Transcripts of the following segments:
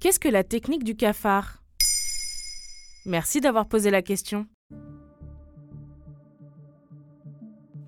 Qu'est-ce que la technique du cafard? Merci d'avoir posé la question.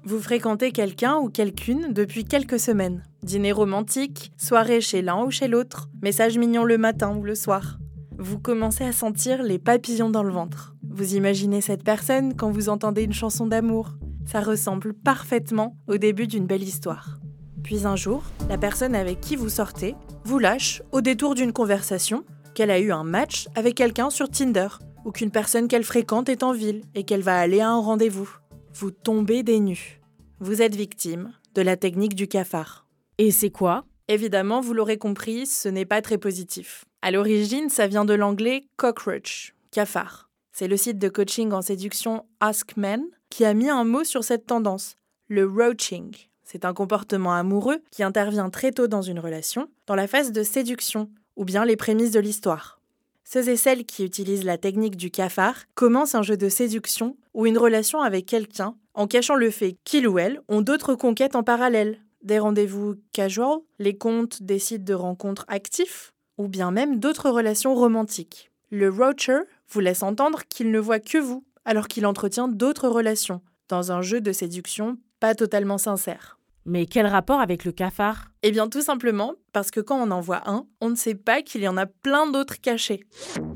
Vous fréquentez quelqu'un ou quelqu'une depuis quelques semaines. Dîner romantique, soirée chez l'un ou chez l'autre, message mignon le matin ou le soir. Vous commencez à sentir les papillons dans le ventre. Vous imaginez cette personne quand vous entendez une chanson d'amour. Ça ressemble parfaitement au début d'une belle histoire. Puis un jour, la personne avec qui vous sortez vous lâche au détour d'une conversation qu'elle a eu un match avec quelqu'un sur Tinder ou qu'une personne qu'elle fréquente est en ville et qu'elle va aller à un rendez-vous. Vous tombez des nues. Vous êtes victime de la technique du cafard. Et c'est quoi? Évidemment, vous l'aurez compris, ce n'est pas très positif. À l'origine, ça vient de l'anglais cockroach, cafard. C'est le site de coaching en séduction Ask Men qui a mis un mot sur cette tendance, le roaching. C'est un comportement amoureux qui intervient très tôt dans une relation, dans la phase de séduction, ou bien les prémices de l'histoire. Ceux et celles qui utilisent la technique du cafard commencent un jeu de séduction ou une relation avec quelqu'un en cachant le fait qu'ils ou elles ont d'autres conquêtes en parallèle. Des rendez-vous casual, les comptes des sites de rencontres actifs, ou bien même d'autres relations romantiques. Le roacher vous laisse entendre qu'il ne voit que vous, alors qu'il entretient d'autres relations, dans un jeu de séduction pas totalement sincère. Mais quel rapport avec le cafard? Eh bien tout simplement parce que quand on en voit un, on ne sait pas qu'il y en a plein d'autres cachés.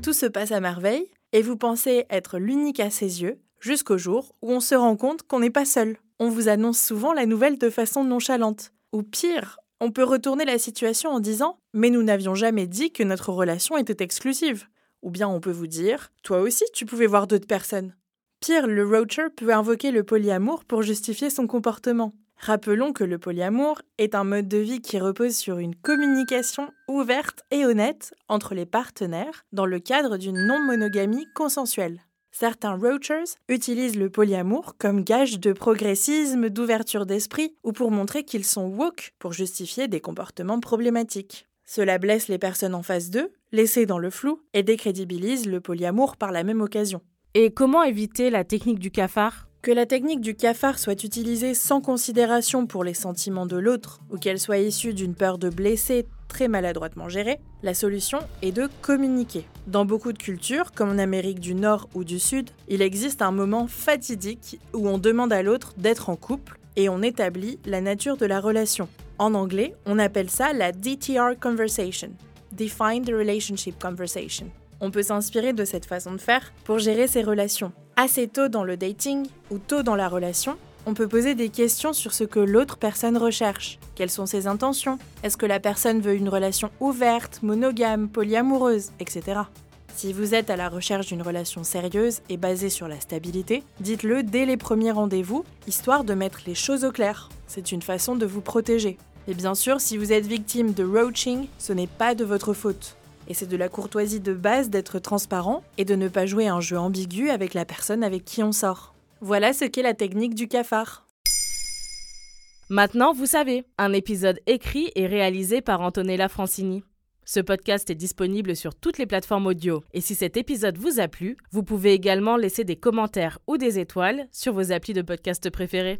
Tout se passe à merveille et vous pensez être l'unique à ses yeux jusqu'au jour où on se rend compte qu'on n'est pas seul. On vous annonce souvent la nouvelle de façon nonchalante. Ou pire, on peut retourner la situation en disant Mais nous n'avions jamais dit que notre relation était exclusive. Ou bien on peut vous dire Toi aussi, tu pouvais voir d'autres personnes. Pire, le roacher peut invoquer le polyamour pour justifier son comportement. Rappelons que le polyamour est un mode de vie qui repose sur une communication ouverte et honnête entre les partenaires dans le cadre d'une non-monogamie consensuelle. Certains roachers utilisent le polyamour comme gage de progressisme, d'ouverture d'esprit ou pour montrer qu'ils sont woke pour justifier des comportements problématiques. Cela blesse les personnes en face d'eux, laissées dans le flou, et décrédibilise le polyamour par la même occasion. Et comment éviter la technique du cafard? Que la technique du cafard soit utilisée sans considération pour les sentiments de l'autre ou qu'elle soit issue d'une peur de blesser très maladroitement gérée, la solution est de communiquer. Dans beaucoup de cultures, comme en Amérique du Nord ou du Sud, il existe un moment fatidique où on demande à l'autre d'être en couple et on établit la nature de la relation. En anglais, on appelle ça la DTR conversation, Define the Relationship Conversation. On peut s'inspirer de cette façon de faire pour gérer ses relations. Assez tôt dans le dating ou tôt dans la relation, on peut poser des questions sur ce que l'autre personne recherche. Quelles sont ses intentions? Est-ce que la personne veut une relation ouverte, monogame, polyamoureuse, etc. Si vous êtes à la recherche d'une relation sérieuse et basée sur la stabilité, dites-le dès les premiers rendez-vous, histoire de mettre les choses au clair. C'est une façon de vous protéger. Et bien sûr, si vous êtes victime de roaching, ce n'est pas de votre faute. Et c'est de la courtoisie de base d'être transparent et de ne pas jouer un jeu ambigu avec la personne avec qui on sort. Voilà ce qu'est la technique du cafard. Maintenant, vous savez, un épisode écrit et réalisé par Antonella Francini. Ce podcast est disponible sur toutes les plateformes audio. Et si cet épisode vous a plu, vous pouvez également laisser des commentaires ou des étoiles sur vos applis de podcast préférés.